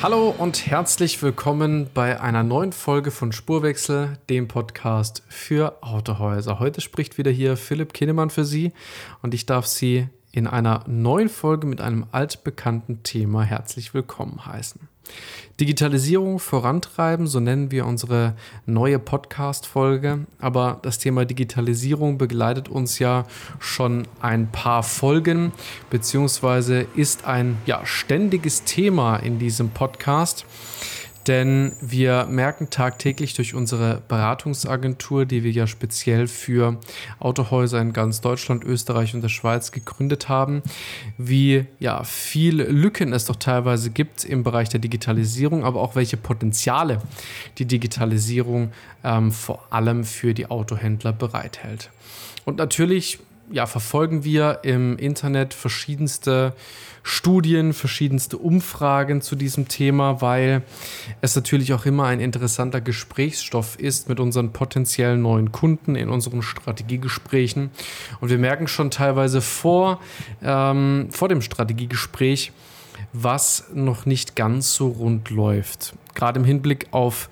Hallo und herzlich willkommen bei einer neuen Folge von Spurwechsel, dem Podcast für Autohäuser. Heute spricht wieder hier Philipp Kinnemann für Sie und ich darf Sie in einer neuen Folge mit einem altbekannten Thema herzlich willkommen heißen. Digitalisierung vorantreiben, so nennen wir unsere neue Podcast-Folge. Aber das Thema Digitalisierung begleitet uns ja schon ein paar Folgen, beziehungsweise ist ein ja, ständiges Thema in diesem Podcast. Denn wir merken tagtäglich durch unsere Beratungsagentur, die wir ja speziell für Autohäuser in ganz Deutschland, Österreich und der Schweiz gegründet haben, wie ja, viel Lücken es doch teilweise gibt im Bereich der Digitalisierung, aber auch welche Potenziale die Digitalisierung ähm, vor allem für die Autohändler bereithält. Und natürlich ja, verfolgen wir im Internet verschiedenste Studien, verschiedenste Umfragen zu diesem Thema, weil es natürlich auch immer ein interessanter Gesprächsstoff ist mit unseren potenziellen neuen Kunden in unseren Strategiegesprächen. Und wir merken schon teilweise vor, ähm, vor dem Strategiegespräch, was noch nicht ganz so rund läuft. Gerade im Hinblick auf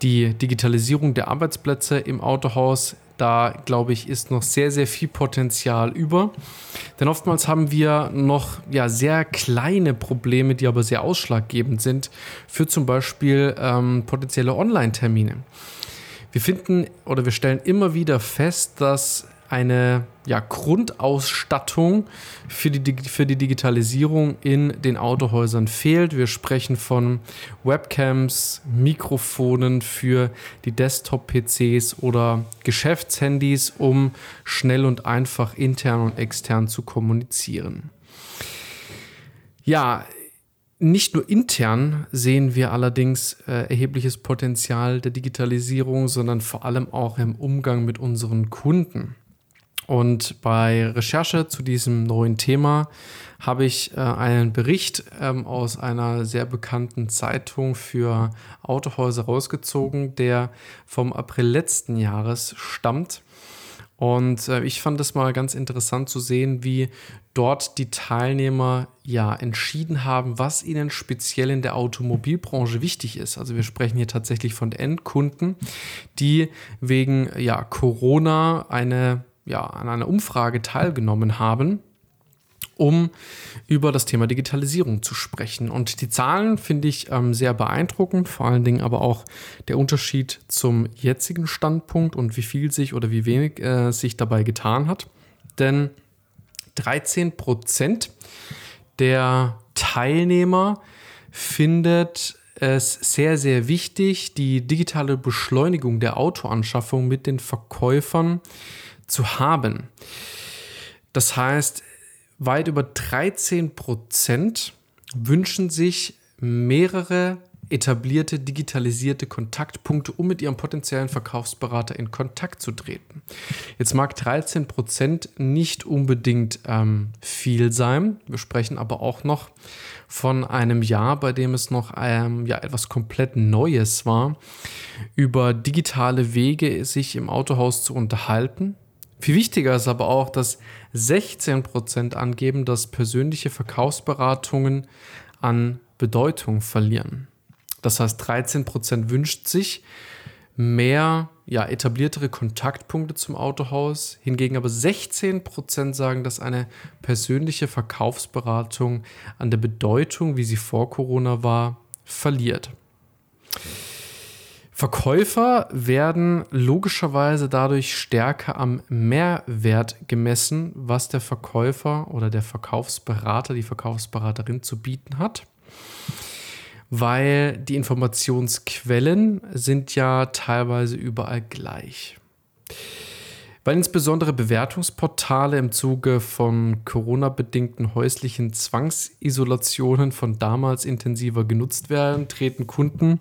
die Digitalisierung der Arbeitsplätze im Autohaus da glaube ich, ist noch sehr, sehr viel Potenzial über. Denn oftmals haben wir noch ja, sehr kleine Probleme, die aber sehr ausschlaggebend sind für zum Beispiel ähm, potenzielle Online-Termine. Wir finden oder wir stellen immer wieder fest, dass eine ja, Grundausstattung für die, für die Digitalisierung in den Autohäusern fehlt. Wir sprechen von Webcams, Mikrofonen für die Desktop-PCs oder Geschäftshandys, um schnell und einfach intern und extern zu kommunizieren. Ja, nicht nur intern sehen wir allerdings äh, erhebliches Potenzial der Digitalisierung, sondern vor allem auch im Umgang mit unseren Kunden. Und bei Recherche zu diesem neuen Thema habe ich äh, einen Bericht ähm, aus einer sehr bekannten Zeitung für Autohäuser rausgezogen, der vom April letzten Jahres stammt. Und äh, ich fand es mal ganz interessant zu sehen, wie dort die Teilnehmer ja entschieden haben, was ihnen speziell in der Automobilbranche wichtig ist. Also wir sprechen hier tatsächlich von Endkunden, die wegen ja Corona eine ja, an einer Umfrage teilgenommen haben, um über das Thema Digitalisierung zu sprechen. Und die Zahlen finde ich ähm, sehr beeindruckend, vor allen Dingen aber auch der Unterschied zum jetzigen Standpunkt und wie viel sich oder wie wenig äh, sich dabei getan hat. Denn 13 Prozent der Teilnehmer findet es sehr, sehr wichtig, die digitale Beschleunigung der Autoanschaffung mit den Verkäufern zu haben. Das heißt, weit über 13 Prozent wünschen sich mehrere etablierte digitalisierte Kontaktpunkte, um mit ihrem potenziellen Verkaufsberater in Kontakt zu treten. Jetzt mag 13 Prozent nicht unbedingt ähm, viel sein. Wir sprechen aber auch noch von einem Jahr, bei dem es noch ähm, ja, etwas komplett Neues war, über digitale Wege sich im Autohaus zu unterhalten, viel wichtiger ist aber auch, dass 16% angeben, dass persönliche Verkaufsberatungen an Bedeutung verlieren. Das heißt, 13% wünscht sich mehr ja, etabliertere Kontaktpunkte zum Autohaus. Hingegen aber 16% sagen, dass eine persönliche Verkaufsberatung an der Bedeutung, wie sie vor Corona war, verliert. Verkäufer werden logischerweise dadurch stärker am Mehrwert gemessen, was der Verkäufer oder der Verkaufsberater, die Verkaufsberaterin zu bieten hat. Weil die Informationsquellen sind ja teilweise überall gleich. Weil insbesondere Bewertungsportale im Zuge von Corona-bedingten häuslichen Zwangsisolationen von damals intensiver genutzt werden, treten Kunden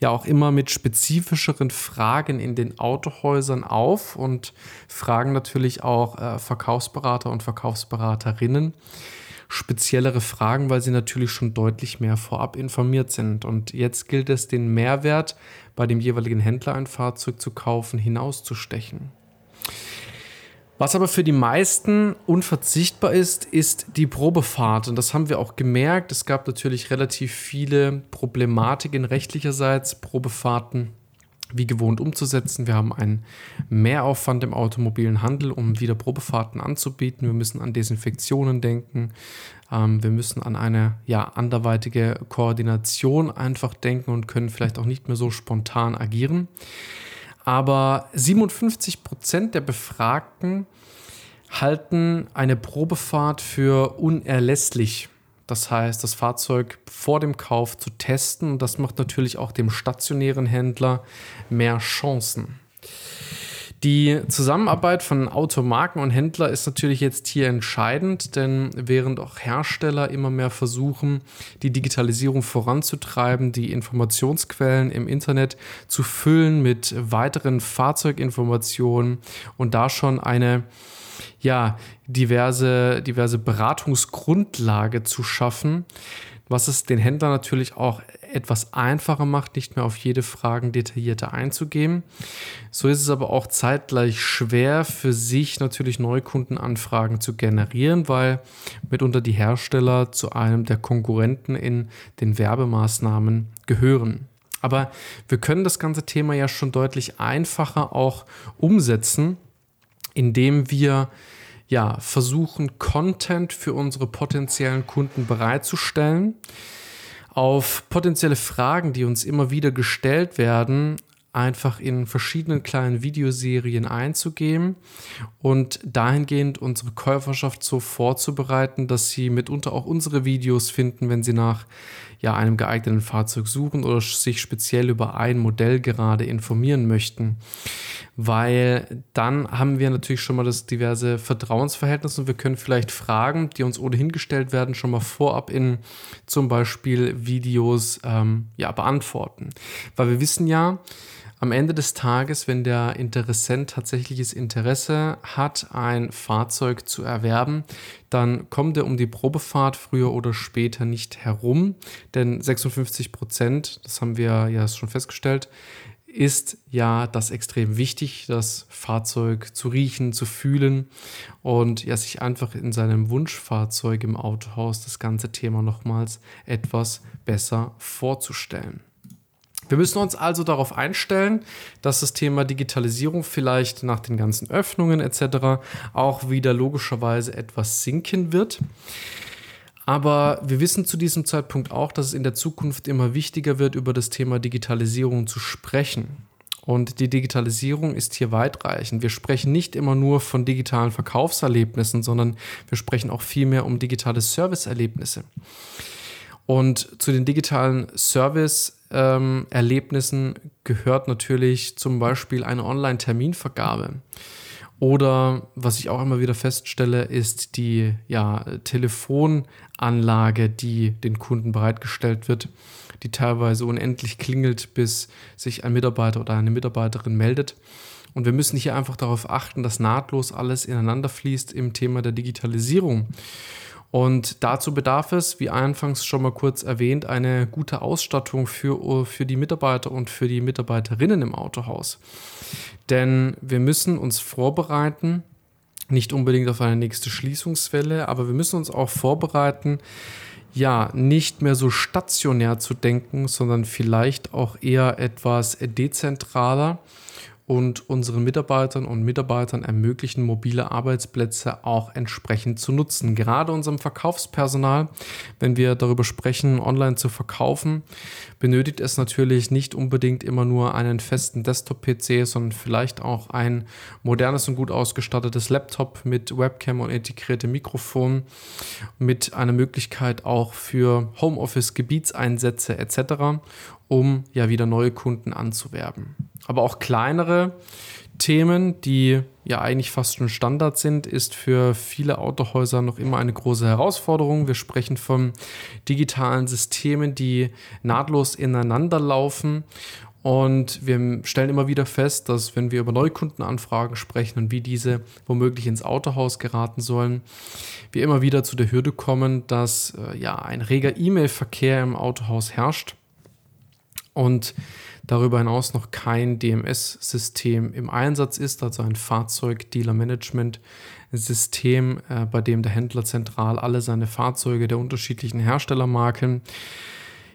ja auch immer mit spezifischeren Fragen in den Autohäusern auf und fragen natürlich auch äh, Verkaufsberater und Verkaufsberaterinnen speziellere Fragen, weil sie natürlich schon deutlich mehr vorab informiert sind. Und jetzt gilt es, den Mehrwert bei dem jeweiligen Händler ein Fahrzeug zu kaufen, hinauszustechen. Was aber für die meisten unverzichtbar ist, ist die Probefahrt. Und das haben wir auch gemerkt. Es gab natürlich relativ viele Problematiken rechtlicherseits, Probefahrten wie gewohnt umzusetzen. Wir haben einen Mehraufwand im automobilen Handel, um wieder Probefahrten anzubieten. Wir müssen an Desinfektionen denken. Ähm, wir müssen an eine ja, anderweitige Koordination einfach denken und können vielleicht auch nicht mehr so spontan agieren. Aber 57 Prozent der Befragten halten eine Probefahrt für unerlässlich. Das heißt, das Fahrzeug vor dem Kauf zu testen. Und das macht natürlich auch dem stationären Händler mehr Chancen. Die Zusammenarbeit von Automarken und Händler ist natürlich jetzt hier entscheidend, denn während auch Hersteller immer mehr versuchen, die Digitalisierung voranzutreiben, die Informationsquellen im Internet zu füllen mit weiteren Fahrzeuginformationen und da schon eine ja, diverse, diverse Beratungsgrundlage zu schaffen, was es den Händlern natürlich auch etwas einfacher macht, nicht mehr auf jede Frage detaillierter einzugehen. So ist es aber auch zeitgleich schwer für sich natürlich Neukundenanfragen zu generieren, weil mitunter die Hersteller zu einem der Konkurrenten in den Werbemaßnahmen gehören. Aber wir können das ganze Thema ja schon deutlich einfacher auch umsetzen, indem wir ja, versuchen, Content für unsere potenziellen Kunden bereitzustellen. Auf potenzielle Fragen, die uns immer wieder gestellt werden, einfach in verschiedenen kleinen Videoserien einzugehen und dahingehend unsere Käuferschaft so vorzubereiten, dass sie mitunter auch unsere Videos finden, wenn sie nach ja, einem geeigneten Fahrzeug suchen oder sich speziell über ein Modell gerade informieren möchten. Weil dann haben wir natürlich schon mal das diverse Vertrauensverhältnis und wir können vielleicht Fragen, die uns ohnehin gestellt werden, schon mal vorab in zum Beispiel Videos ähm, ja, beantworten. Weil wir wissen ja, am Ende des Tages, wenn der Interessent tatsächliches Interesse hat, ein Fahrzeug zu erwerben, dann kommt er um die Probefahrt früher oder später nicht herum. Denn 56 Prozent, das haben wir ja schon festgestellt, ist ja das extrem wichtig, das Fahrzeug zu riechen, zu fühlen und ja sich einfach in seinem Wunschfahrzeug im Autohaus das ganze Thema nochmals etwas besser vorzustellen. Wir müssen uns also darauf einstellen, dass das Thema Digitalisierung vielleicht nach den ganzen Öffnungen etc. auch wieder logischerweise etwas sinken wird. Aber wir wissen zu diesem Zeitpunkt auch, dass es in der Zukunft immer wichtiger wird, über das Thema Digitalisierung zu sprechen. Und die Digitalisierung ist hier weitreichend. Wir sprechen nicht immer nur von digitalen Verkaufserlebnissen, sondern wir sprechen auch vielmehr um digitale Serviceerlebnisse. Und zu den digitalen Service Erlebnissen gehört natürlich zum Beispiel eine Online-Terminvergabe. Oder was ich auch immer wieder feststelle, ist die ja, Telefonanlage, die den Kunden bereitgestellt wird, die teilweise unendlich klingelt, bis sich ein Mitarbeiter oder eine Mitarbeiterin meldet. Und wir müssen hier einfach darauf achten, dass nahtlos alles ineinander fließt im Thema der Digitalisierung. Und dazu bedarf es, wie anfangs schon mal kurz erwähnt, eine gute Ausstattung für, für die Mitarbeiter und für die Mitarbeiterinnen im Autohaus. Denn wir müssen uns vorbereiten, nicht unbedingt auf eine nächste Schließungswelle, aber wir müssen uns auch vorbereiten, ja, nicht mehr so stationär zu denken, sondern vielleicht auch eher etwas dezentraler und unseren Mitarbeitern und Mitarbeitern ermöglichen, mobile Arbeitsplätze auch entsprechend zu nutzen. Gerade unserem Verkaufspersonal, wenn wir darüber sprechen, online zu verkaufen, benötigt es natürlich nicht unbedingt immer nur einen festen Desktop-PC, sondern vielleicht auch ein modernes und gut ausgestattetes Laptop mit Webcam und integriertem Mikrofon, mit einer Möglichkeit auch für Homeoffice, Gebietseinsätze etc., um ja wieder neue Kunden anzuwerben. Aber auch kleinere Themen, die ja eigentlich fast schon Standard sind, ist für viele Autohäuser noch immer eine große Herausforderung. Wir sprechen von digitalen Systemen, die nahtlos ineinander laufen. Und wir stellen immer wieder fest, dass wenn wir über Neukundenanfragen sprechen und wie diese womöglich ins Autohaus geraten sollen, wir immer wieder zu der Hürde kommen, dass äh, ja ein reger E-Mail-Verkehr im Autohaus herrscht und darüber hinaus noch kein DMS-System im Einsatz ist, also ein Fahrzeug-Dealer-Management-System, äh, bei dem der Händler zentral alle seine Fahrzeuge der unterschiedlichen Herstellermarken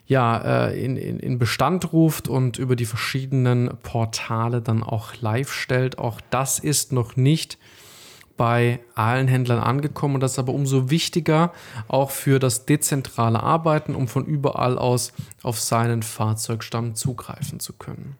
ja, äh, in, in, in Bestand ruft und über die verschiedenen Portale dann auch live stellt. Auch das ist noch nicht bei allen Händlern angekommen und das ist aber umso wichtiger auch für das dezentrale Arbeiten, um von überall aus auf seinen Fahrzeugstamm zugreifen zu können.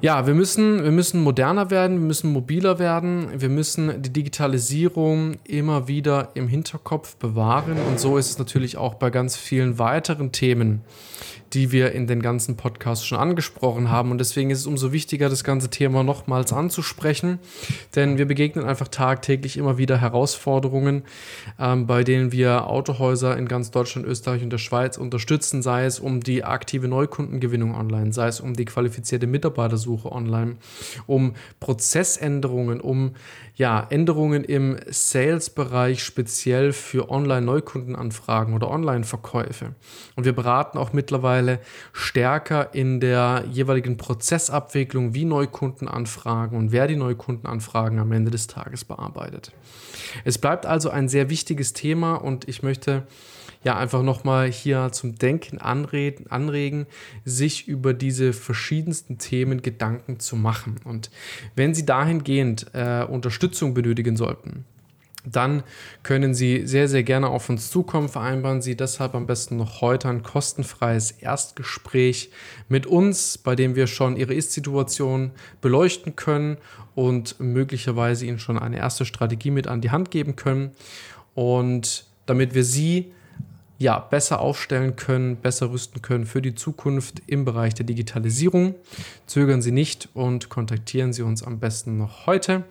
Ja, wir müssen, wir müssen moderner werden, wir müssen mobiler werden, wir müssen die Digitalisierung immer wieder im Hinterkopf bewahren und so ist es natürlich auch bei ganz vielen weiteren Themen, die wir in den ganzen Podcasts schon angesprochen haben. Und deswegen ist es umso wichtiger, das ganze Thema nochmals anzusprechen, denn wir begegnen einfach tagtäglich immer wieder Herausforderungen, ähm, bei denen wir Autohäuser in ganz Deutschland, Österreich und der Schweiz unterstützen, sei es um die aktive Neukundengewinnung online, sei es um die qualifizierte Mitarbeitersuche online, um Prozessänderungen, um ja, Änderungen im Sales-Bereich speziell für Online-Neukundenanfragen oder Online-Verkäufe. Und wir beraten auch mittlerweile stärker in der jeweiligen Prozessabwicklung, wie Neukunden anfragen und wer die Neukundenanfragen am Ende des Tages bearbeitet. Es bleibt also ein sehr wichtiges Thema und ich möchte ja einfach nochmal hier zum Denken anreden, anregen, sich über diese verschiedensten Themen Gedanken zu machen. Und wenn Sie dahingehend äh, Unterstützung benötigen sollten, dann können Sie sehr, sehr gerne auf uns zukommen. Vereinbaren Sie deshalb am besten noch heute ein kostenfreies Erstgespräch mit uns, bei dem wir schon Ihre Ist-Situation beleuchten können und möglicherweise Ihnen schon eine erste Strategie mit an die Hand geben können. Und damit wir Sie ja, besser aufstellen können, besser rüsten können für die Zukunft im Bereich der Digitalisierung. Zögern Sie nicht und kontaktieren Sie uns am besten noch heute.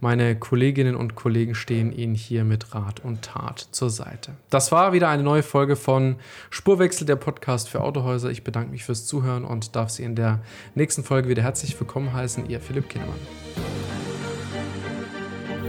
Meine Kolleginnen und Kollegen stehen Ihnen hier mit Rat und Tat zur Seite. Das war wieder eine neue Folge von Spurwechsel, der Podcast für Autohäuser. Ich bedanke mich fürs Zuhören und darf Sie in der nächsten Folge wieder herzlich willkommen heißen. Ihr Philipp Kinnemann.